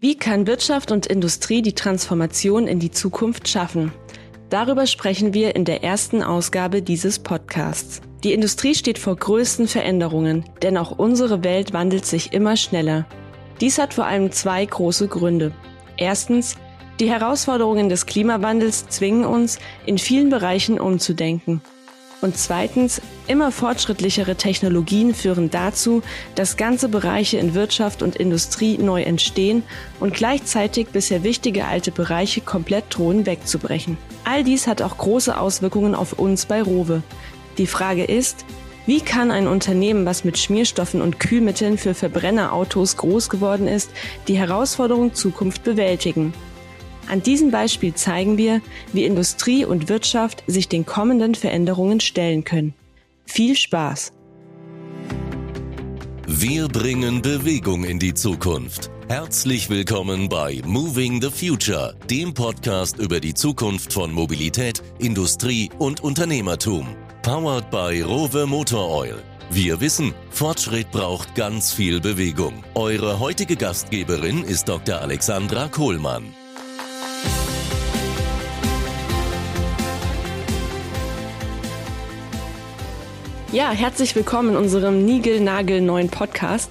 Wie kann Wirtschaft und Industrie die Transformation in die Zukunft schaffen? Darüber sprechen wir in der ersten Ausgabe dieses Podcasts. Die Industrie steht vor größten Veränderungen, denn auch unsere Welt wandelt sich immer schneller. Dies hat vor allem zwei große Gründe. Erstens, die Herausforderungen des Klimawandels zwingen uns, in vielen Bereichen umzudenken. Und zweitens, immer fortschrittlichere Technologien führen dazu, dass ganze Bereiche in Wirtschaft und Industrie neu entstehen und gleichzeitig bisher wichtige alte Bereiche komplett drohen wegzubrechen. All dies hat auch große Auswirkungen auf uns bei Rowe. Die Frage ist, wie kann ein Unternehmen, was mit Schmierstoffen und Kühlmitteln für Verbrennerautos groß geworden ist, die Herausforderung Zukunft bewältigen? An diesem Beispiel zeigen wir, wie Industrie und Wirtschaft sich den kommenden Veränderungen stellen können. Viel Spaß! Wir bringen Bewegung in die Zukunft. Herzlich willkommen bei Moving the Future, dem Podcast über die Zukunft von Mobilität, Industrie und Unternehmertum. Powered by Rowe Motor Oil. Wir wissen, Fortschritt braucht ganz viel Bewegung. Eure heutige Gastgeberin ist Dr. Alexandra Kohlmann. Ja, herzlich willkommen in unserem Nigel-Nagel neuen Podcast.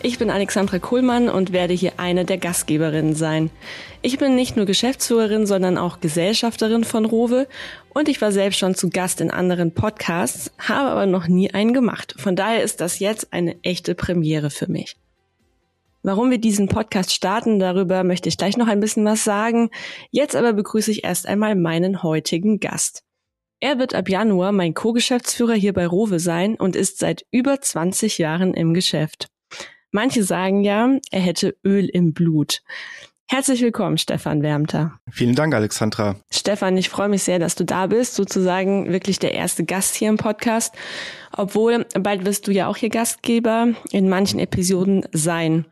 Ich bin Alexandra Kohlmann und werde hier eine der Gastgeberinnen sein. Ich bin nicht nur Geschäftsführerin, sondern auch Gesellschafterin von Rowe und ich war selbst schon zu Gast in anderen Podcasts, habe aber noch nie einen gemacht. Von daher ist das jetzt eine echte Premiere für mich. Warum wir diesen Podcast starten, darüber möchte ich gleich noch ein bisschen was sagen. Jetzt aber begrüße ich erst einmal meinen heutigen Gast. Er wird ab Januar mein Co-Geschäftsführer hier bei Rowe sein und ist seit über 20 Jahren im Geschäft. Manche sagen ja, er hätte Öl im Blut. Herzlich willkommen, Stefan Wärmter. Vielen Dank, Alexandra. Stefan, ich freue mich sehr, dass du da bist, sozusagen wirklich der erste Gast hier im Podcast. Obwohl, bald wirst du ja auch hier Gastgeber in manchen Episoden sein.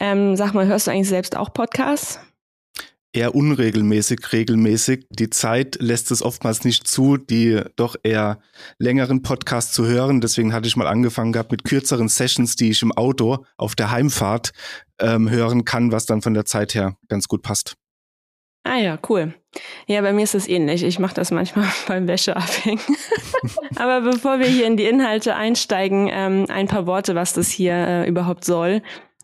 Ähm, sag mal, hörst du eigentlich selbst auch Podcasts? Eher unregelmäßig, regelmäßig. Die Zeit lässt es oftmals nicht zu, die doch eher längeren Podcasts zu hören. Deswegen hatte ich mal angefangen gehabt mit kürzeren Sessions, die ich im Auto auf der Heimfahrt ähm, hören kann, was dann von der Zeit her ganz gut passt. Ah ja, cool. Ja, bei mir ist es ähnlich. Ich mache das manchmal beim Wäscheabhängen. Aber bevor wir hier in die Inhalte einsteigen, ähm, ein paar Worte, was das hier äh, überhaupt soll.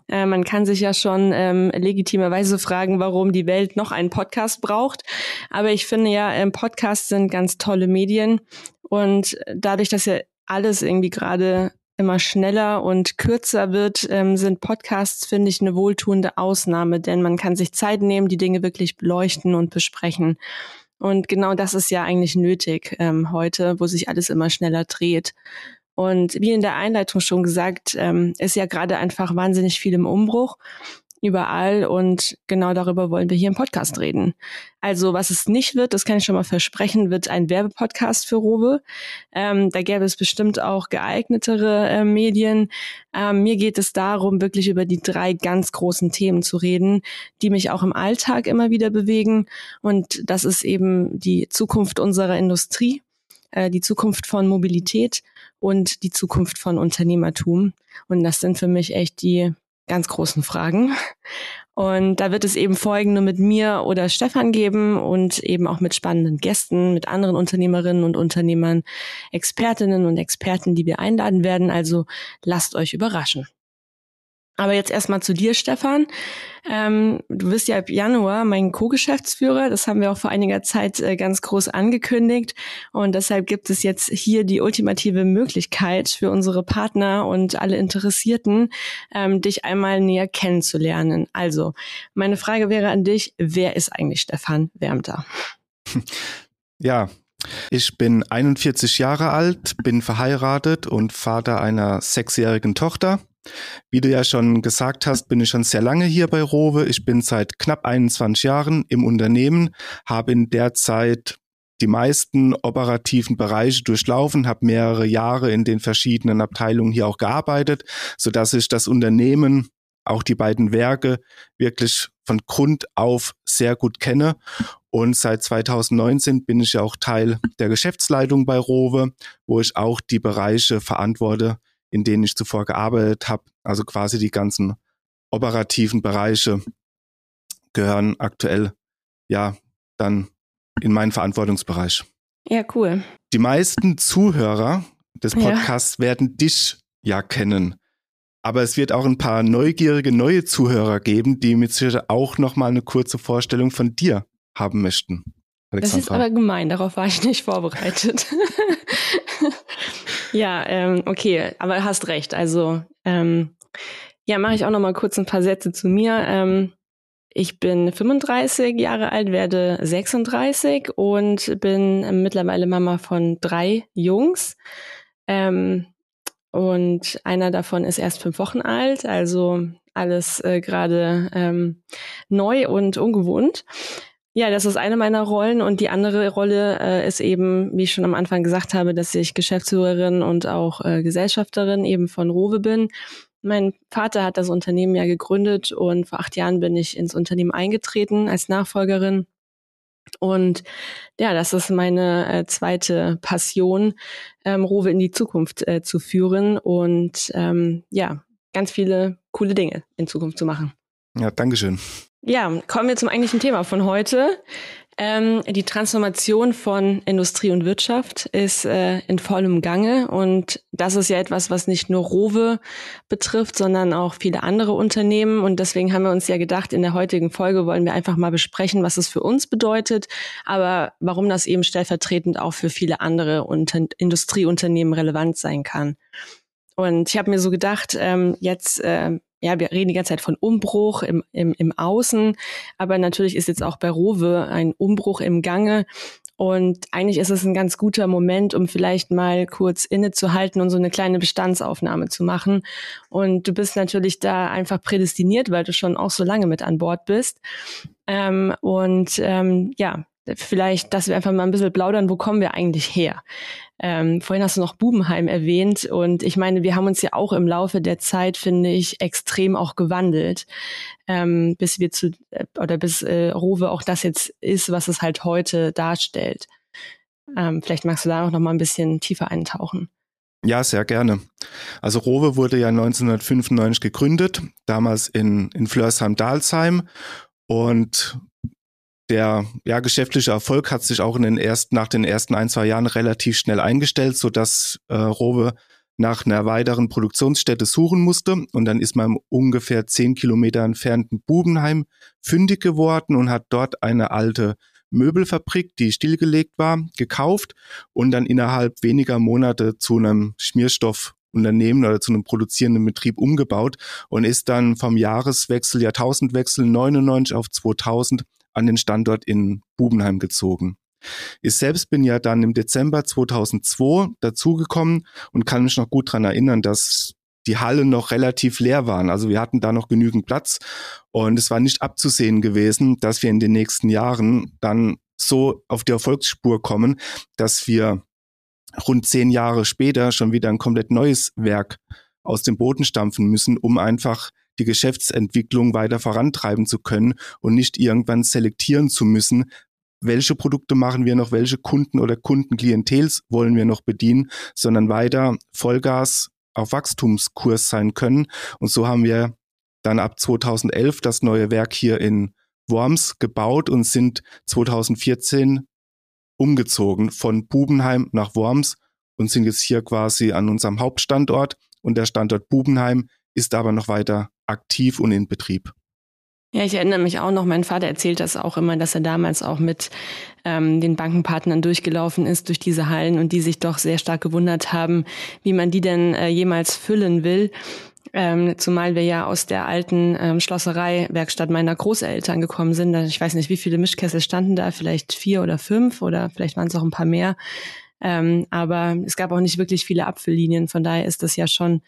Äh, man kann sich ja schon ähm, legitimerweise fragen, warum die Welt noch einen Podcast braucht. Aber ich finde ja, ähm, Podcasts sind ganz tolle Medien. Und dadurch, dass ja alles irgendwie gerade immer schneller und kürzer wird, ähm, sind Podcasts, finde ich, eine wohltuende Ausnahme, denn man kann sich Zeit nehmen, die Dinge wirklich beleuchten und besprechen. Und genau das ist ja eigentlich nötig ähm, heute, wo sich alles immer schneller dreht. Und wie in der Einleitung schon gesagt, ähm, ist ja gerade einfach wahnsinnig viel im Umbruch überall und genau darüber wollen wir hier im Podcast reden. Also was es nicht wird, das kann ich schon mal versprechen, wird ein Werbepodcast für Rowe. Ähm, da gäbe es bestimmt auch geeignetere äh, Medien. Ähm, mir geht es darum, wirklich über die drei ganz großen Themen zu reden, die mich auch im Alltag immer wieder bewegen. Und das ist eben die Zukunft unserer Industrie, äh, die Zukunft von Mobilität und die Zukunft von Unternehmertum. Und das sind für mich echt die ganz großen Fragen. Und da wird es eben folgende mit mir oder Stefan geben und eben auch mit spannenden Gästen, mit anderen Unternehmerinnen und Unternehmern, Expertinnen und Experten, die wir einladen werden. Also lasst euch überraschen. Aber jetzt erstmal zu dir, Stefan. Ähm, du bist ja ab Januar mein Co-Geschäftsführer. Das haben wir auch vor einiger Zeit äh, ganz groß angekündigt. Und deshalb gibt es jetzt hier die ultimative Möglichkeit für unsere Partner und alle Interessierten, ähm, dich einmal näher kennenzulernen. Also, meine Frage wäre an dich, wer ist eigentlich Stefan Wärmter? Ja, ich bin 41 Jahre alt, bin verheiratet und Vater einer sechsjährigen Tochter. Wie du ja schon gesagt hast, bin ich schon sehr lange hier bei Rowe. Ich bin seit knapp 21 Jahren im Unternehmen, habe in der Zeit die meisten operativen Bereiche durchlaufen, habe mehrere Jahre in den verschiedenen Abteilungen hier auch gearbeitet, so dass ich das Unternehmen, auch die beiden Werke wirklich von Grund auf sehr gut kenne. Und seit 2019 bin ich ja auch Teil der Geschäftsleitung bei Rowe, wo ich auch die Bereiche verantworte, in denen ich zuvor gearbeitet habe, also quasi die ganzen operativen Bereiche gehören aktuell ja dann in meinen Verantwortungsbereich. Ja, cool. Die meisten Zuhörer des Podcasts ja. werden dich ja kennen. Aber es wird auch ein paar neugierige neue Zuhörer geben, die mit Sicherheit auch noch mal eine kurze Vorstellung von dir haben möchten. Alexandra. Das ist aber gemein, darauf war ich nicht vorbereitet. ja, ähm, okay, aber hast recht. Also ähm, ja, mache ich auch noch mal kurz ein paar Sätze zu mir. Ähm, ich bin 35 Jahre alt, werde 36 und bin mittlerweile Mama von drei Jungs. Ähm, und einer davon ist erst fünf Wochen alt, also alles äh, gerade ähm, neu und ungewohnt. Ja, das ist eine meiner Rollen und die andere Rolle äh, ist eben, wie ich schon am Anfang gesagt habe, dass ich Geschäftsführerin und auch äh, Gesellschafterin eben von Rowe bin. Mein Vater hat das Unternehmen ja gegründet und vor acht Jahren bin ich ins Unternehmen eingetreten als Nachfolgerin. Und ja, das ist meine äh, zweite Passion, ähm, Rowe in die Zukunft äh, zu führen und ähm, ja, ganz viele coole Dinge in Zukunft zu machen. Ja, Dankeschön. Ja, kommen wir zum eigentlichen Thema von heute. Ähm, die Transformation von Industrie und Wirtschaft ist äh, in vollem Gange und das ist ja etwas, was nicht nur Rowe betrifft, sondern auch viele andere Unternehmen und deswegen haben wir uns ja gedacht, in der heutigen Folge wollen wir einfach mal besprechen, was es für uns bedeutet, aber warum das eben stellvertretend auch für viele andere Unter Industrieunternehmen relevant sein kann. Und ich habe mir so gedacht, ähm, jetzt äh, ja, wir reden die ganze Zeit von Umbruch im, im, im Außen, aber natürlich ist jetzt auch bei Rowe ein Umbruch im Gange. Und eigentlich ist es ein ganz guter Moment, um vielleicht mal kurz innezuhalten und so eine kleine Bestandsaufnahme zu machen. Und du bist natürlich da einfach prädestiniert, weil du schon auch so lange mit an Bord bist. Ähm, und ähm, ja, vielleicht, dass wir einfach mal ein bisschen plaudern, wo kommen wir eigentlich her? Ähm, vorhin hast du noch Bubenheim erwähnt und ich meine, wir haben uns ja auch im Laufe der Zeit, finde ich, extrem auch gewandelt, ähm, bis wir zu äh, oder bis äh, Rowe auch das jetzt ist, was es halt heute darstellt. Ähm, vielleicht magst du da auch noch mal ein bisschen tiefer eintauchen. Ja, sehr gerne. Also Rowe wurde ja 1995 gegründet, damals in, in Flörsheim-Dalsheim und der ja, geschäftliche Erfolg hat sich auch in den ersten, nach den ersten ein, zwei Jahren relativ schnell eingestellt, so dass äh, Rowe nach einer weiteren Produktionsstätte suchen musste. Und dann ist man im ungefähr zehn Kilometer entfernten Bubenheim fündig geworden und hat dort eine alte Möbelfabrik, die stillgelegt war, gekauft und dann innerhalb weniger Monate zu einem Schmierstoffunternehmen oder zu einem produzierenden Betrieb umgebaut und ist dann vom Jahreswechsel, Jahrtausendwechsel 99 auf 2000 an den Standort in Bubenheim gezogen. Ich selbst bin ja dann im Dezember 2002 dazugekommen und kann mich noch gut dran erinnern, dass die Hallen noch relativ leer waren. Also wir hatten da noch genügend Platz und es war nicht abzusehen gewesen, dass wir in den nächsten Jahren dann so auf die Erfolgsspur kommen, dass wir rund zehn Jahre später schon wieder ein komplett neues Werk aus dem Boden stampfen müssen, um einfach die Geschäftsentwicklung weiter vorantreiben zu können und nicht irgendwann selektieren zu müssen, welche Produkte machen wir noch, welche Kunden oder Kundenklientels wollen wir noch bedienen, sondern weiter Vollgas auf Wachstumskurs sein können. Und so haben wir dann ab 2011 das neue Werk hier in Worms gebaut und sind 2014 umgezogen von Bubenheim nach Worms und sind jetzt hier quasi an unserem Hauptstandort. Und der Standort Bubenheim ist aber noch weiter aktiv und in Betrieb. Ja, ich erinnere mich auch noch, mein Vater erzählt das auch immer, dass er damals auch mit ähm, den Bankenpartnern durchgelaufen ist durch diese Hallen und die sich doch sehr stark gewundert haben, wie man die denn äh, jemals füllen will. Ähm, zumal wir ja aus der alten ähm, Schlosserei-Werkstatt meiner Großeltern gekommen sind. Ich weiß nicht, wie viele Mischkessel standen da, vielleicht vier oder fünf oder vielleicht waren es auch ein paar mehr. Ähm, aber es gab auch nicht wirklich viele Abfülllinien. Von daher ist das ja schon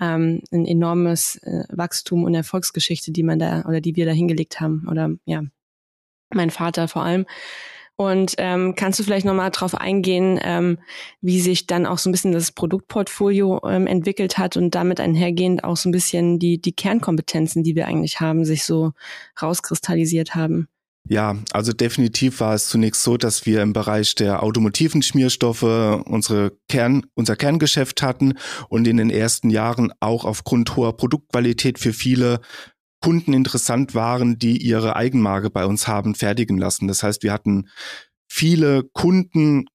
ähm, ein enormes äh, Wachstum und Erfolgsgeschichte, die man da oder die wir da hingelegt haben. Oder ja, mein Vater vor allem. Und ähm, kannst du vielleicht nochmal drauf eingehen, ähm, wie sich dann auch so ein bisschen das Produktportfolio ähm, entwickelt hat und damit einhergehend auch so ein bisschen die, die Kernkompetenzen, die wir eigentlich haben, sich so rauskristallisiert haben? Ja, also definitiv war es zunächst so, dass wir im Bereich der automotiven Schmierstoffe unsere Kern, unser Kerngeschäft hatten und in den ersten Jahren auch aufgrund hoher Produktqualität für viele Kunden interessant waren, die ihre Eigenmarke bei uns haben fertigen lassen. Das heißt, wir hatten viele Kunden,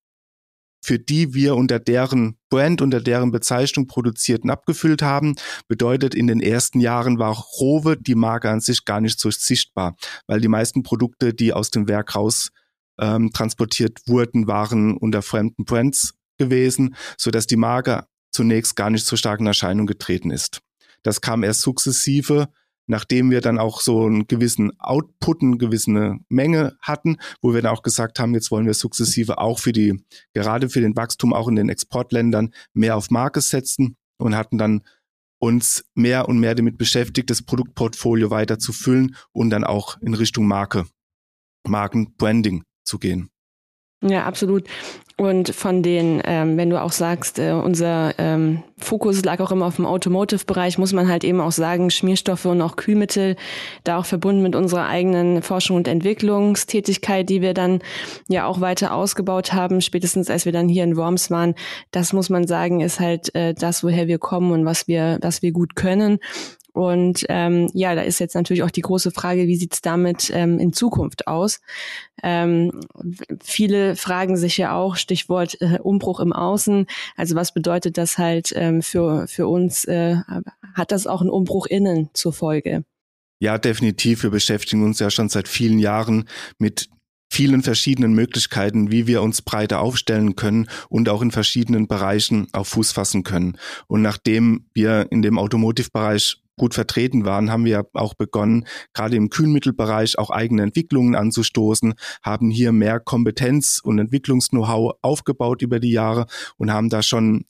für die wir unter deren Brand, unter deren Bezeichnung produziert und abgefüllt haben. Bedeutet, in den ersten Jahren war Rowe, die Marke an sich, gar nicht so sichtbar, weil die meisten Produkte, die aus dem Werk raus ähm, transportiert wurden, waren unter fremden Brands gewesen, so dass die Marke zunächst gar nicht so stark in Erscheinung getreten ist. Das kam erst sukzessive nachdem wir dann auch so einen gewissen Output, eine gewisse Menge hatten, wo wir dann auch gesagt haben, jetzt wollen wir sukzessive auch für die, gerade für den Wachstum auch in den Exportländern mehr auf Marke setzen und hatten dann uns mehr und mehr damit beschäftigt, das Produktportfolio weiter zu füllen und dann auch in Richtung Marke, Markenbranding zu gehen. Ja, absolut. Und von den, ähm, wenn du auch sagst, äh, unser ähm, Fokus lag auch immer auf dem Automotive-Bereich, muss man halt eben auch sagen, Schmierstoffe und auch Kühlmittel, da auch verbunden mit unserer eigenen Forschung und Entwicklungstätigkeit, die wir dann ja auch weiter ausgebaut haben, spätestens als wir dann hier in Worms waren. Das muss man sagen, ist halt äh, das, woher wir kommen und was wir, was wir gut können. Und ähm, ja, da ist jetzt natürlich auch die große Frage, wie sieht's damit ähm, in Zukunft aus? Ähm, viele fragen sich ja auch, Stichwort äh, Umbruch im Außen. Also was bedeutet das halt ähm, für, für uns? Äh, hat das auch einen Umbruch innen zur Folge? Ja, definitiv. Wir beschäftigen uns ja schon seit vielen Jahren mit vielen verschiedenen Möglichkeiten, wie wir uns breiter aufstellen können und auch in verschiedenen Bereichen auf Fuß fassen können. Und nachdem wir in dem Automotive-Bereich gut vertreten waren, haben wir auch begonnen, gerade im Kühlmittelbereich auch eigene Entwicklungen anzustoßen, haben hier mehr Kompetenz und Entwicklungs-Know-how aufgebaut über die Jahre und haben da schon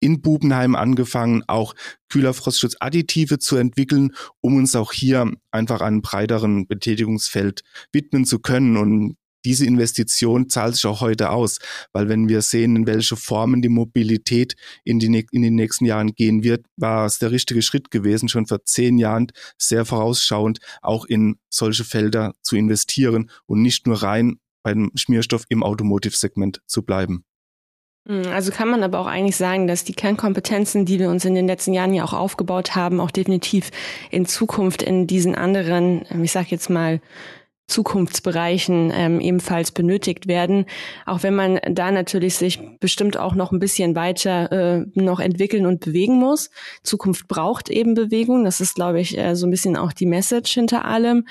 in Bubenheim angefangen, auch Kühlerfrostschutz-Additive zu entwickeln, um uns auch hier einfach einem breiteren Betätigungsfeld widmen zu können. Und diese Investition zahlt sich auch heute aus, weil wenn wir sehen, in welche Formen die Mobilität in, die, in den nächsten Jahren gehen wird, war es der richtige Schritt gewesen, schon vor zehn Jahren sehr vorausschauend auch in solche Felder zu investieren und nicht nur rein beim Schmierstoff im Automotive-Segment zu bleiben. Hm, also kann man aber auch eigentlich sagen, dass die Kernkompetenzen, die wir uns in den letzten Jahren ja auch aufgebaut haben, auch definitiv in Zukunft in diesen anderen, ich sage jetzt mal, Zukunftsbereichen ähm, ebenfalls benötigt werden, auch wenn man da natürlich sich bestimmt auch noch ein bisschen weiter äh, noch entwickeln und bewegen muss. Zukunft braucht eben Bewegung, das ist, glaube ich, äh, so ein bisschen auch die Message hinter allem.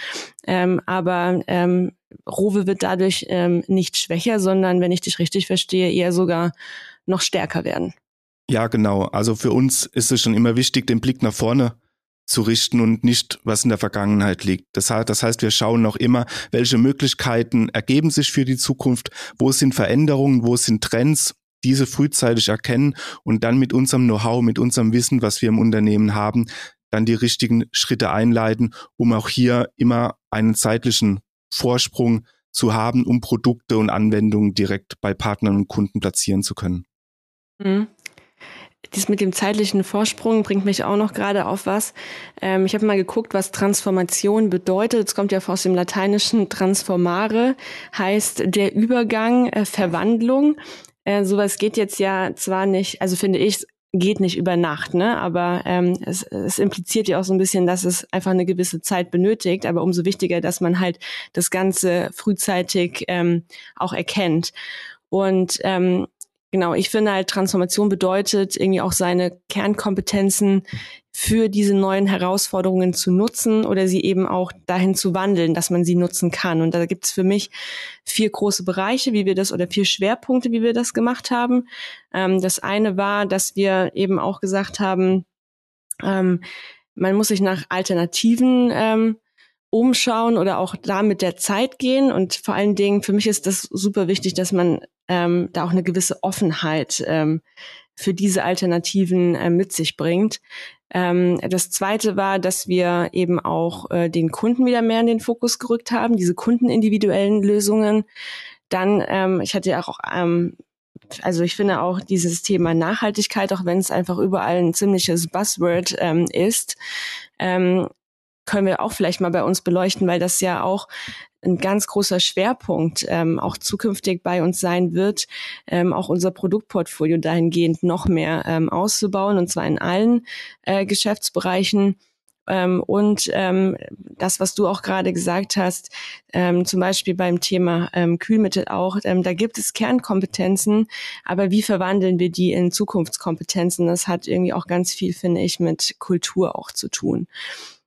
Ähm, aber ähm, Rowe wird dadurch ähm, nicht schwächer, sondern, wenn ich dich richtig verstehe, eher sogar noch stärker werden. Ja, genau. Also für uns ist es schon immer wichtig, den Blick nach vorne zu richten und nicht, was in der Vergangenheit liegt. Das heißt, das heißt, wir schauen noch immer, welche Möglichkeiten ergeben sich für die Zukunft, wo sind Veränderungen, wo sind Trends, diese frühzeitig erkennen und dann mit unserem Know-how, mit unserem Wissen, was wir im Unternehmen haben, dann die richtigen Schritte einleiten, um auch hier immer einen zeitlichen Vorsprung zu haben, um Produkte und Anwendungen direkt bei Partnern und Kunden platzieren zu können. Mhm dies mit dem zeitlichen Vorsprung bringt mich auch noch gerade auf was. Ähm, ich habe mal geguckt, was Transformation bedeutet. Es kommt ja aus dem lateinischen transformare, heißt der Übergang, äh, Verwandlung. Äh, sowas geht jetzt ja zwar nicht, also finde ich, geht nicht über Nacht, ne? Aber ähm, es, es impliziert ja auch so ein bisschen, dass es einfach eine gewisse Zeit benötigt. Aber umso wichtiger, dass man halt das Ganze frühzeitig ähm, auch erkennt. Und ähm, Genau, ich finde halt, Transformation bedeutet irgendwie auch seine Kernkompetenzen für diese neuen Herausforderungen zu nutzen oder sie eben auch dahin zu wandeln, dass man sie nutzen kann. Und da gibt es für mich vier große Bereiche, wie wir das oder vier Schwerpunkte, wie wir das gemacht haben. Ähm, das eine war, dass wir eben auch gesagt haben, ähm, man muss sich nach Alternativen ähm, umschauen oder auch da mit der Zeit gehen. Und vor allen Dingen, für mich ist das super wichtig, dass man ähm, da auch eine gewisse Offenheit ähm, für diese Alternativen äh, mit sich bringt. Ähm, das zweite war, dass wir eben auch äh, den Kunden wieder mehr in den Fokus gerückt haben, diese kundenindividuellen Lösungen. Dann, ähm, ich hatte ja auch ähm, also ich finde auch dieses Thema Nachhaltigkeit, auch wenn es einfach überall ein ziemliches Buzzword ähm, ist, ähm, können wir auch vielleicht mal bei uns beleuchten, weil das ja auch ein ganz großer Schwerpunkt ähm, auch zukünftig bei uns sein wird, ähm, auch unser Produktportfolio dahingehend noch mehr ähm, auszubauen, und zwar in allen äh, Geschäftsbereichen. Ähm, und ähm, das, was du auch gerade gesagt hast, ähm, zum Beispiel beim Thema ähm, Kühlmittel auch, ähm, da gibt es Kernkompetenzen, aber wie verwandeln wir die in Zukunftskompetenzen? Das hat irgendwie auch ganz viel, finde ich, mit Kultur auch zu tun.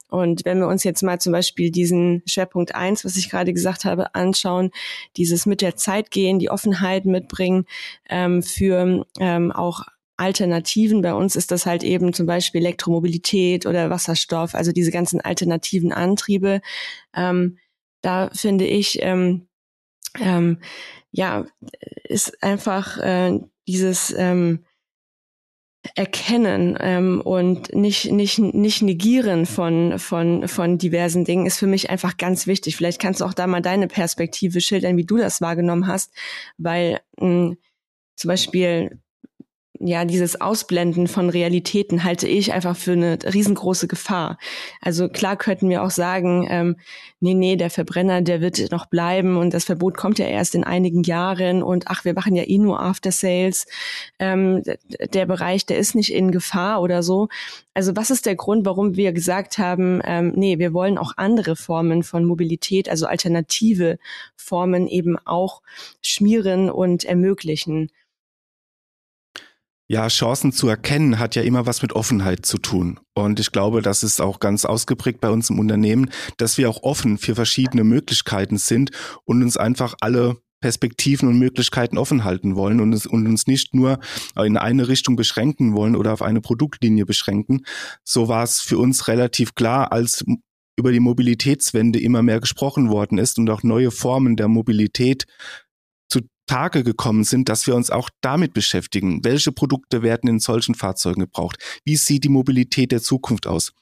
Und wenn wir uns jetzt mal zum Beispiel diesen Schwerpunkt eins, was ich gerade gesagt habe, anschauen, dieses mit der Zeit gehen, die Offenheit mitbringen ähm, für ähm, auch Alternativen. Bei uns ist das halt eben zum Beispiel Elektromobilität oder Wasserstoff, also diese ganzen alternativen Antriebe. Ähm, da finde ich, ähm, ähm, ja, ist einfach äh, dieses ähm, Erkennen ähm, und nicht, nicht, nicht negieren von, von, von diversen Dingen ist für mich einfach ganz wichtig. Vielleicht kannst du auch da mal deine Perspektive schildern, wie du das wahrgenommen hast, weil mh, hm, zum Beispiel ja, dieses Ausblenden von Realitäten halte ich einfach für eine riesengroße Gefahr. Also klar könnten wir auch sagen, ähm, nee, nee, der Verbrenner, der wird noch bleiben und das Verbot kommt ja erst in einigen Jahren und ach, wir machen ja eh nur After Sales. Ähm, der Bereich, der ist nicht in Gefahr oder so. Also was ist der Grund, warum wir gesagt haben, ähm, nee, wir wollen auch andere Formen von Mobilität, also alternative Formen eben auch schmieren und ermöglichen? Ja, Chancen zu erkennen hat ja immer was mit Offenheit zu tun. Und ich glaube, das ist auch ganz ausgeprägt bei uns im Unternehmen, dass wir auch offen für verschiedene Möglichkeiten sind und uns einfach alle Perspektiven und Möglichkeiten offen halten wollen und, es, und uns nicht nur in eine Richtung beschränken wollen oder auf eine Produktlinie beschränken. So war es für uns relativ klar, als über die Mobilitätswende immer mehr gesprochen worden ist und auch neue Formen der Mobilität Tage gekommen sind, dass wir uns auch damit beschäftigen. Welche Produkte werden in solchen Fahrzeugen gebraucht? Wie sieht die Mobilität der Zukunft aus?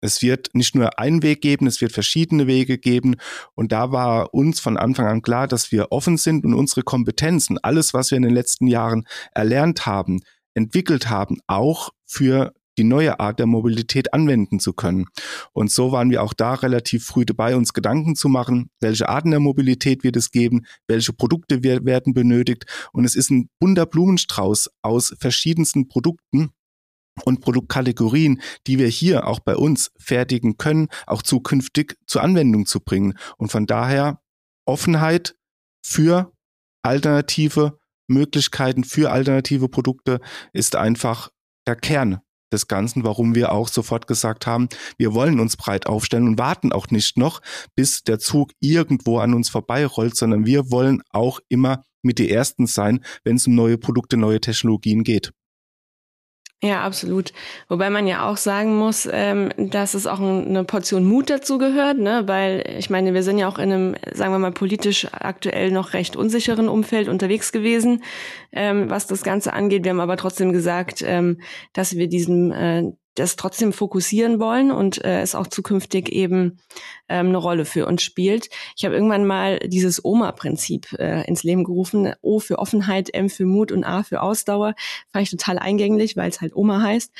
Es wird nicht nur einen Weg geben, es wird verschiedene Wege geben. Und da war uns von Anfang an klar, dass wir offen sind und unsere Kompetenzen, alles, was wir in den letzten Jahren erlernt haben, entwickelt haben, auch für die neue Art der Mobilität anwenden zu können. Und so waren wir auch da relativ früh dabei, uns Gedanken zu machen, welche Arten der Mobilität wird es geben, welche Produkte werden benötigt. Und es ist ein bunter Blumenstrauß aus verschiedensten Produkten, und Produktkategorien, die wir hier auch bei uns fertigen können, auch zukünftig zur Anwendung zu bringen. Und von daher Offenheit für alternative Möglichkeiten, für alternative Produkte ist einfach der Kern des Ganzen, warum wir auch sofort gesagt haben, wir wollen uns breit aufstellen und warten auch nicht noch, bis der Zug irgendwo an uns vorbeirollt, sondern wir wollen auch immer mit die Ersten sein, wenn es um neue Produkte, neue Technologien geht. Ja, absolut. Wobei man ja auch sagen muss, ähm, dass es auch eine Portion Mut dazu gehört, ne? weil ich meine, wir sind ja auch in einem, sagen wir mal, politisch aktuell noch recht unsicheren Umfeld unterwegs gewesen, ähm, was das Ganze angeht. Wir haben aber trotzdem gesagt, ähm, dass wir diesen äh, das trotzdem fokussieren wollen und äh, es auch zukünftig eben ähm, eine Rolle für uns spielt. Ich habe irgendwann mal dieses OMA-Prinzip äh, ins Leben gerufen. O für Offenheit, M für Mut und A für Ausdauer. Fand ich total eingänglich, weil es halt Oma heißt.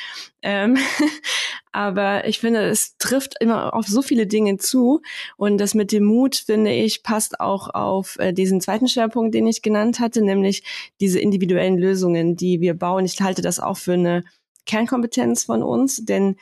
Ähm, aber ich finde, es trifft immer auf so viele Dinge zu. Und das mit dem Mut, finde ich, passt auch auf äh, diesen zweiten Schwerpunkt, den ich genannt hatte, nämlich diese individuellen Lösungen, die wir bauen. Ich halte das auch für eine Kernkompetenz von uns, denn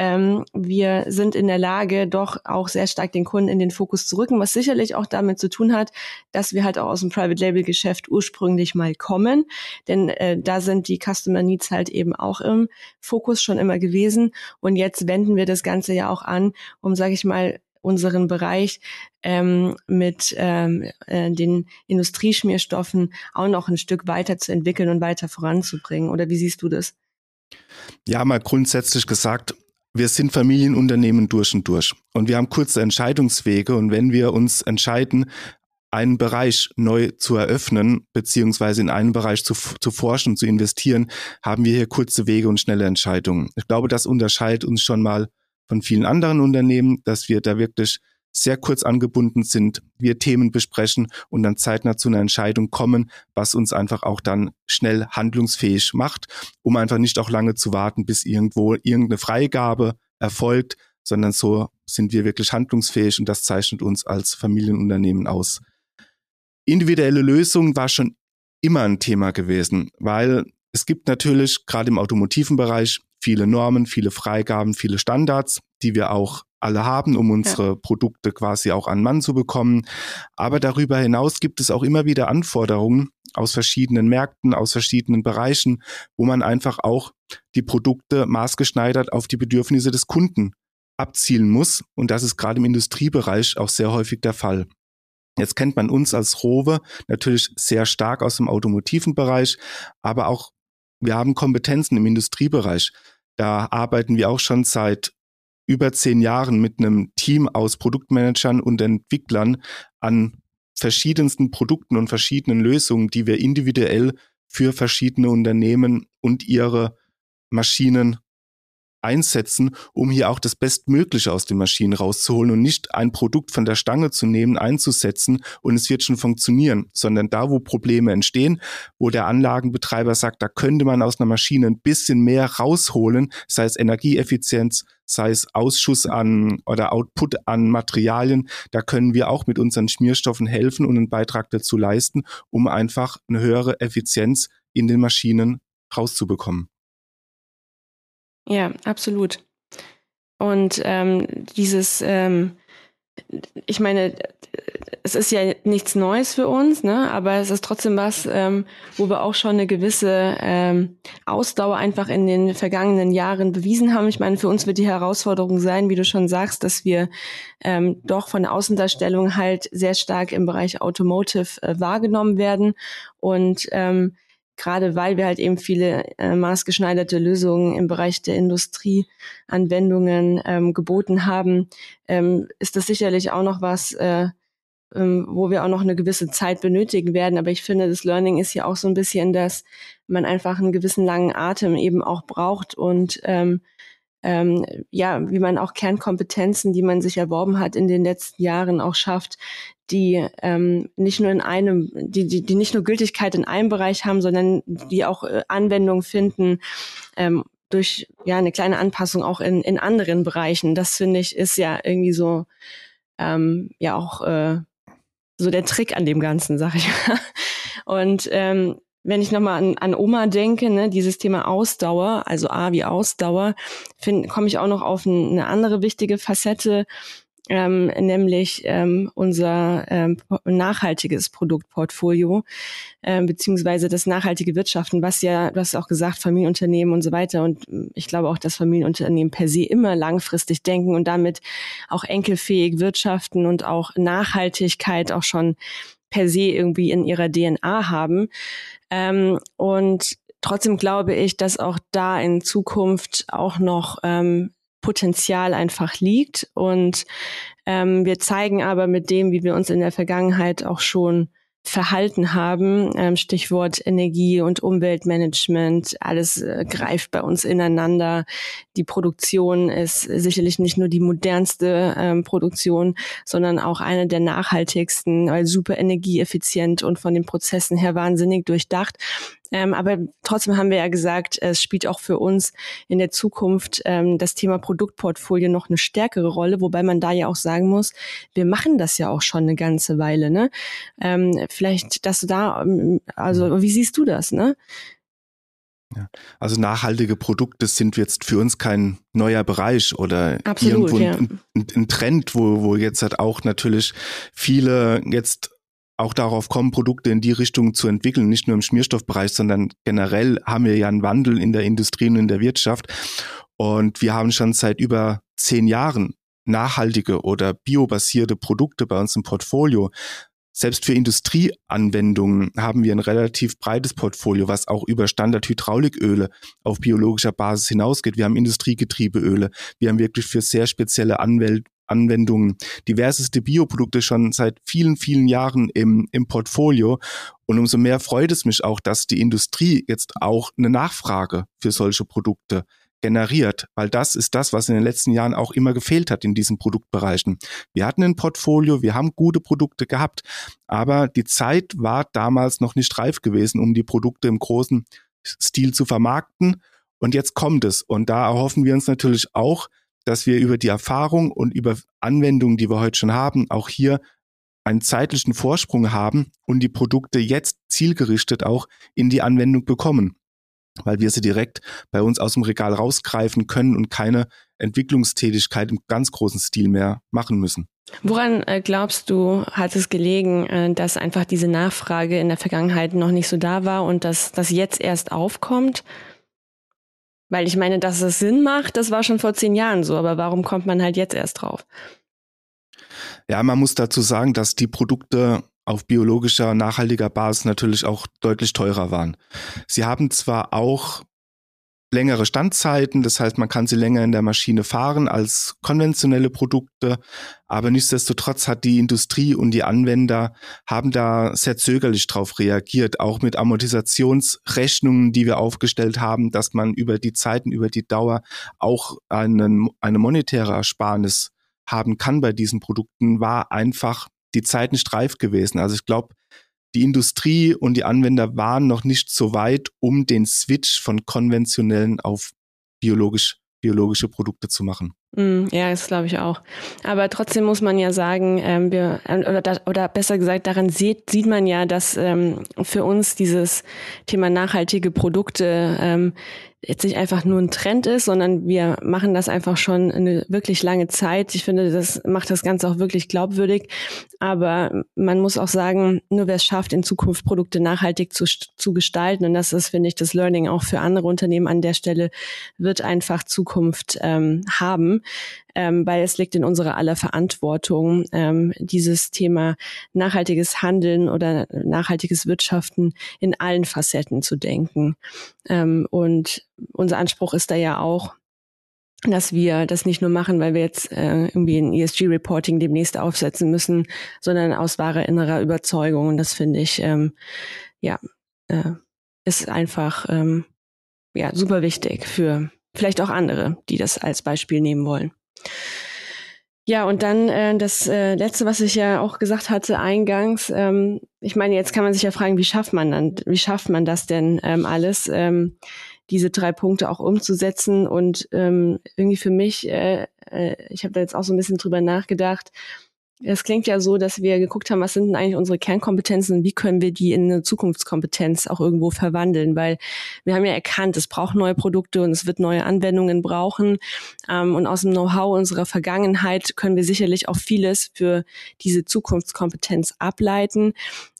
ähm, wir sind in der Lage, doch auch sehr stark den Kunden in den Fokus zu rücken, was sicherlich auch damit zu tun hat, dass wir halt auch aus dem Private Label Geschäft ursprünglich mal kommen, denn äh, da sind die Customer Needs halt eben auch im Fokus schon immer gewesen und jetzt wenden wir das Ganze ja auch an, um, sage ich mal, unseren Bereich ähm, mit ähm, äh, den Industrieschmierstoffen auch noch ein Stück weiter zu entwickeln und weiter voranzubringen. Oder wie siehst du das? Ja, mal grundsätzlich gesagt, wir sind Familienunternehmen durch und durch. Und wir haben kurze Entscheidungswege. Und wenn wir uns entscheiden, einen Bereich neu zu eröffnen, beziehungsweise in einen Bereich zu, zu forschen, zu investieren, haben wir hier kurze Wege und schnelle Entscheidungen. Ich glaube, das unterscheidet uns schon mal von vielen anderen Unternehmen, dass wir da wirklich sehr kurz angebunden sind, wir Themen besprechen und dann zeitnah zu einer Entscheidung kommen, was uns einfach auch dann schnell handlungsfähig macht, um einfach nicht auch lange zu warten, bis irgendwo irgendeine Freigabe erfolgt, sondern so sind wir wirklich handlungsfähig und das zeichnet uns als Familienunternehmen aus. Individuelle Lösung war schon immer ein Thema gewesen, weil es gibt natürlich gerade im automotiven Bereich viele Normen, viele Freigaben, viele Standards, die wir auch alle haben, um unsere ja. Produkte quasi auch an Mann zu bekommen. Aber darüber hinaus gibt es auch immer wieder Anforderungen aus verschiedenen Märkten, aus verschiedenen Bereichen, wo man einfach auch die Produkte maßgeschneidert auf die Bedürfnisse des Kunden abzielen muss. Und das ist gerade im Industriebereich auch sehr häufig der Fall. Jetzt kennt man uns als Rowe natürlich sehr stark aus dem automotiven Bereich, aber auch wir haben Kompetenzen im Industriebereich. Da arbeiten wir auch schon seit über zehn Jahren mit einem Team aus Produktmanagern und Entwicklern an verschiedensten Produkten und verschiedenen Lösungen, die wir individuell für verschiedene Unternehmen und ihre Maschinen einsetzen, um hier auch das Bestmögliche aus den Maschinen rauszuholen und nicht ein Produkt von der Stange zu nehmen, einzusetzen und es wird schon funktionieren, sondern da, wo Probleme entstehen, wo der Anlagenbetreiber sagt, da könnte man aus einer Maschine ein bisschen mehr rausholen, sei es Energieeffizienz, sei es Ausschuss an oder Output an Materialien, da können wir auch mit unseren Schmierstoffen helfen und einen Beitrag dazu leisten, um einfach eine höhere Effizienz in den Maschinen rauszubekommen. Ja, absolut. Und ähm, dieses, ähm, ich meine, es ist ja nichts Neues für uns, ne? aber es ist trotzdem was, ähm, wo wir auch schon eine gewisse ähm, Ausdauer einfach in den vergangenen Jahren bewiesen haben. Ich meine, für uns wird die Herausforderung sein, wie du schon sagst, dass wir ähm, doch von der Außendarstellung halt sehr stark im Bereich Automotive äh, wahrgenommen werden und ähm, gerade weil wir halt eben viele äh, maßgeschneiderte Lösungen im Bereich der Industrieanwendungen ähm, geboten haben, ähm, ist das sicherlich auch noch was, äh, ähm, wo wir auch noch eine gewisse Zeit benötigen werden. Aber ich finde, das Learning ist ja auch so ein bisschen, dass man einfach einen gewissen langen Atem eben auch braucht und ähm, ähm, ja, wie man auch Kernkompetenzen, die man sich erworben hat in den letzten Jahren auch schafft, die ähm, nicht nur in einem, die, die, die nicht nur Gültigkeit in einem Bereich haben, sondern die auch äh, Anwendung finden ähm, durch ja eine kleine Anpassung auch in, in anderen Bereichen. Das finde ich ist ja irgendwie so ähm, ja auch äh, so der Trick an dem Ganzen, sag ich mal. Und ähm, wenn ich nochmal an, an Oma denke, ne, dieses Thema Ausdauer, also A wie Ausdauer, komme ich auch noch auf ein, eine andere wichtige Facette, ähm, nämlich ähm, unser ähm, nachhaltiges Produktportfolio ähm, beziehungsweise das nachhaltige Wirtschaften, was ja, du hast auch gesagt, Familienunternehmen und so weiter. Und ich glaube auch, dass Familienunternehmen per se immer langfristig denken und damit auch enkelfähig wirtschaften und auch Nachhaltigkeit auch schon per se irgendwie in ihrer DNA haben. Ähm, und trotzdem glaube ich, dass auch da in Zukunft auch noch ähm, Potenzial einfach liegt. Und ähm, wir zeigen aber mit dem, wie wir uns in der Vergangenheit auch schon verhalten haben, ähm, Stichwort Energie- und Umweltmanagement, alles äh, greift bei uns ineinander. Die Produktion ist sicherlich nicht nur die modernste ähm, Produktion, sondern auch eine der nachhaltigsten, weil super energieeffizient und von den Prozessen her wahnsinnig durchdacht. Ähm, aber trotzdem haben wir ja gesagt, es spielt auch für uns in der Zukunft ähm, das Thema Produktportfolio noch eine stärkere Rolle, wobei man da ja auch sagen muss, wir machen das ja auch schon eine ganze Weile. Ne? Ähm, vielleicht, dass du da, ähm, also mhm. wie siehst du das? Ne? Ja. Also nachhaltige Produkte sind jetzt für uns kein neuer Bereich oder Absolut, irgendwo ein, ein, ein, Trend, wo, wo jetzt halt auch natürlich viele jetzt auch darauf kommen, Produkte in die Richtung zu entwickeln, nicht nur im Schmierstoffbereich, sondern generell haben wir ja einen Wandel in der Industrie und in der Wirtschaft. Und wir haben schon seit über zehn Jahren nachhaltige oder biobasierte Produkte bei uns im Portfolio. Selbst für Industrieanwendungen haben wir ein relativ breites Portfolio, was auch über Standardhydrauliköle auf biologischer Basis hinausgeht. Wir haben Industriegetriebeöle. Wir haben wirklich für sehr spezielle Anwel Anwendungen, diverseste Bioprodukte schon seit vielen, vielen Jahren im, im Portfolio. Und umso mehr freut es mich auch, dass die Industrie jetzt auch eine Nachfrage für solche Produkte generiert, weil das ist das, was in den letzten Jahren auch immer gefehlt hat in diesen Produktbereichen. Wir hatten ein Portfolio, wir haben gute Produkte gehabt, aber die Zeit war damals noch nicht reif gewesen, um die Produkte im großen Stil zu vermarkten. Und jetzt kommt es. Und da erhoffen wir uns natürlich auch, dass wir über die Erfahrung und über Anwendungen, die wir heute schon haben, auch hier einen zeitlichen Vorsprung haben und die Produkte jetzt zielgerichtet auch in die Anwendung bekommen. Weil wir sie direkt bei uns aus dem Regal rausgreifen können und keine Entwicklungstätigkeit im ganz großen Stil mehr machen müssen. Woran äh, glaubst du, hat es gelegen, äh, dass einfach diese Nachfrage in der Vergangenheit noch nicht so da war und dass das jetzt erst aufkommt? Weil ich meine, dass es Sinn macht, das war schon vor zehn Jahren so, aber warum kommt man halt jetzt erst drauf? Ja, man muss dazu sagen, dass die Produkte auf biologischer, nachhaltiger Basis natürlich auch deutlich teurer waren. Sie haben zwar auch längere Standzeiten, das heißt, man kann sie länger in der Maschine fahren als konventionelle Produkte, aber nichtsdestotrotz hat die Industrie und die Anwender haben da sehr zögerlich drauf reagiert, auch mit Amortisationsrechnungen, die wir aufgestellt haben, dass man über die Zeiten, über die Dauer auch einen, eine monetäre Ersparnis haben kann bei diesen Produkten, war einfach die Zeit nicht reif gewesen. Also ich glaube, die Industrie und die Anwender waren noch nicht so weit, um den Switch von konventionellen auf biologisch, biologische Produkte zu machen. Mm, ja, das glaube ich auch. Aber trotzdem muss man ja sagen, ähm, wir, äh, oder, oder besser gesagt, daran sieht, sieht man ja, dass ähm, für uns dieses Thema nachhaltige Produkte ähm, jetzt nicht einfach nur ein Trend ist, sondern wir machen das einfach schon eine wirklich lange Zeit. Ich finde, das macht das Ganze auch wirklich glaubwürdig. Aber man muss auch sagen, nur wer es schafft, in Zukunft Produkte nachhaltig zu, zu gestalten, und das ist, finde ich, das Learning auch für andere Unternehmen an der Stelle, wird einfach Zukunft ähm, haben ähm, weil es liegt in unserer aller Verantwortung, ähm, dieses Thema nachhaltiges Handeln oder nachhaltiges Wirtschaften in allen Facetten zu denken. Ähm, und unser Anspruch ist da ja auch, dass wir das nicht nur machen, weil wir jetzt äh, irgendwie ein ESG-Reporting demnächst aufsetzen müssen, sondern aus wahrer innerer Überzeugung. Und das finde ich, ähm, ja, äh, ist einfach ähm, ja super wichtig für vielleicht auch andere, die das als Beispiel nehmen wollen. Ja, und dann äh, das äh, letzte, was ich ja auch gesagt hatte eingangs. Ähm, ich meine, jetzt kann man sich ja fragen, wie schafft man dann, wie schafft man das denn ähm, alles, ähm, diese drei Punkte auch umzusetzen? Und ähm, irgendwie für mich, äh, äh, ich habe da jetzt auch so ein bisschen drüber nachgedacht. Es klingt ja so, dass wir geguckt haben, was sind denn eigentlich unsere Kernkompetenzen und wie können wir die in eine Zukunftskompetenz auch irgendwo verwandeln, weil wir haben ja erkannt, es braucht neue Produkte und es wird neue Anwendungen brauchen. Ähm, und aus dem Know-how unserer Vergangenheit können wir sicherlich auch vieles für diese Zukunftskompetenz ableiten.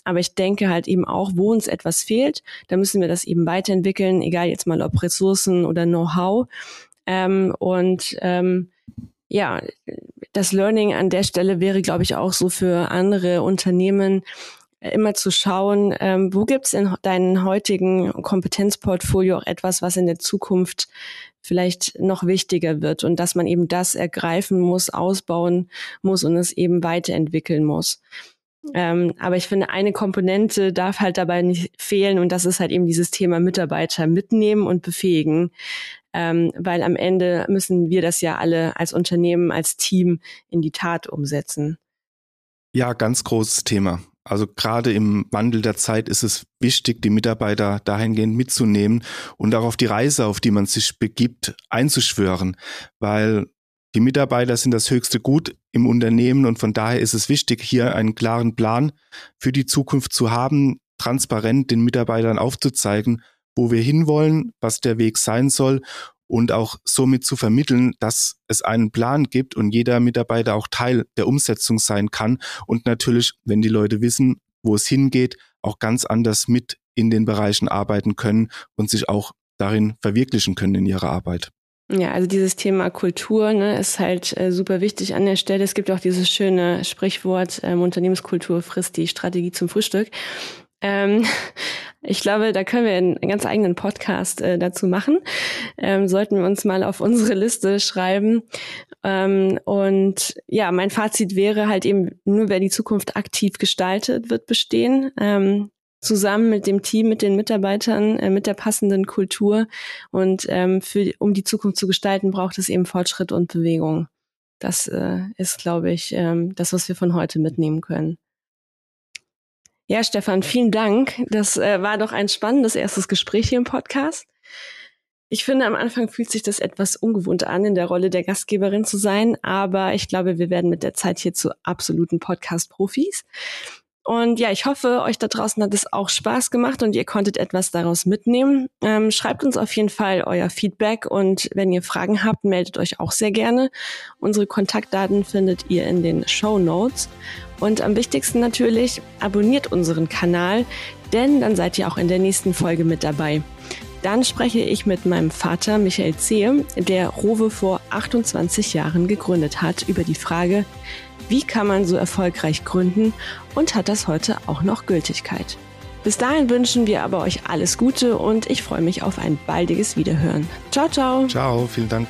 Aber ich denke halt eben auch, wo uns etwas fehlt, da müssen wir das eben weiterentwickeln, egal jetzt mal ob Ressourcen oder Know-how. Ähm, und ähm, ja, das Learning an der Stelle wäre, glaube ich, auch so für andere Unternehmen, äh, immer zu schauen, ähm, wo gibt es in deinem heutigen Kompetenzportfolio auch etwas, was in der Zukunft vielleicht noch wichtiger wird und dass man eben das ergreifen muss, ausbauen muss und es eben weiterentwickeln muss. Ähm, aber ich finde, eine Komponente darf halt dabei nicht fehlen und das ist halt eben dieses Thema Mitarbeiter mitnehmen und befähigen ähm, weil am Ende müssen wir das ja alle als Unternehmen, als Team in die Tat umsetzen. Ja, ganz großes Thema. Also gerade im Wandel der Zeit ist es wichtig, die Mitarbeiter dahingehend mitzunehmen und auch auf die Reise, auf die man sich begibt, einzuschwören, weil die Mitarbeiter sind das höchste Gut im Unternehmen und von daher ist es wichtig, hier einen klaren Plan für die Zukunft zu haben, transparent den Mitarbeitern aufzuzeigen wo wir hinwollen, was der Weg sein soll und auch somit zu vermitteln, dass es einen Plan gibt und jeder Mitarbeiter auch Teil der Umsetzung sein kann und natürlich, wenn die Leute wissen, wo es hingeht, auch ganz anders mit in den Bereichen arbeiten können und sich auch darin verwirklichen können in ihrer Arbeit. Ja, also dieses Thema Kultur ne, ist halt äh, super wichtig an der Stelle. Es gibt auch dieses schöne Sprichwort, ähm, Unternehmenskultur frisst die Strategie zum Frühstück. Ähm, ich glaube, da können wir einen ganz eigenen Podcast äh, dazu machen. Ähm, sollten wir uns mal auf unsere Liste schreiben. Ähm, und ja, mein Fazit wäre halt eben, nur wer die Zukunft aktiv gestaltet, wird bestehen. Ähm, zusammen mit dem Team, mit den Mitarbeitern, äh, mit der passenden Kultur. Und ähm, für, um die Zukunft zu gestalten, braucht es eben Fortschritt und Bewegung. Das äh, ist, glaube ich, ähm, das, was wir von heute mitnehmen können. Ja, Stefan, vielen Dank. Das äh, war doch ein spannendes erstes Gespräch hier im Podcast. Ich finde, am Anfang fühlt sich das etwas ungewohnt an, in der Rolle der Gastgeberin zu sein, aber ich glaube, wir werden mit der Zeit hier zu absoluten Podcast-Profis. Und ja, ich hoffe, euch da draußen hat es auch Spaß gemacht und ihr konntet etwas daraus mitnehmen. Ähm, schreibt uns auf jeden Fall euer Feedback und wenn ihr Fragen habt, meldet euch auch sehr gerne. Unsere Kontaktdaten findet ihr in den Show Notes. Und am wichtigsten natürlich, abonniert unseren Kanal, denn dann seid ihr auch in der nächsten Folge mit dabei. Dann spreche ich mit meinem Vater Michael Zehe, der Rowe vor 28 Jahren gegründet hat, über die Frage, wie kann man so erfolgreich gründen und hat das heute auch noch Gültigkeit. Bis dahin wünschen wir aber euch alles Gute und ich freue mich auf ein baldiges Wiederhören. Ciao, ciao. Ciao, vielen Dank.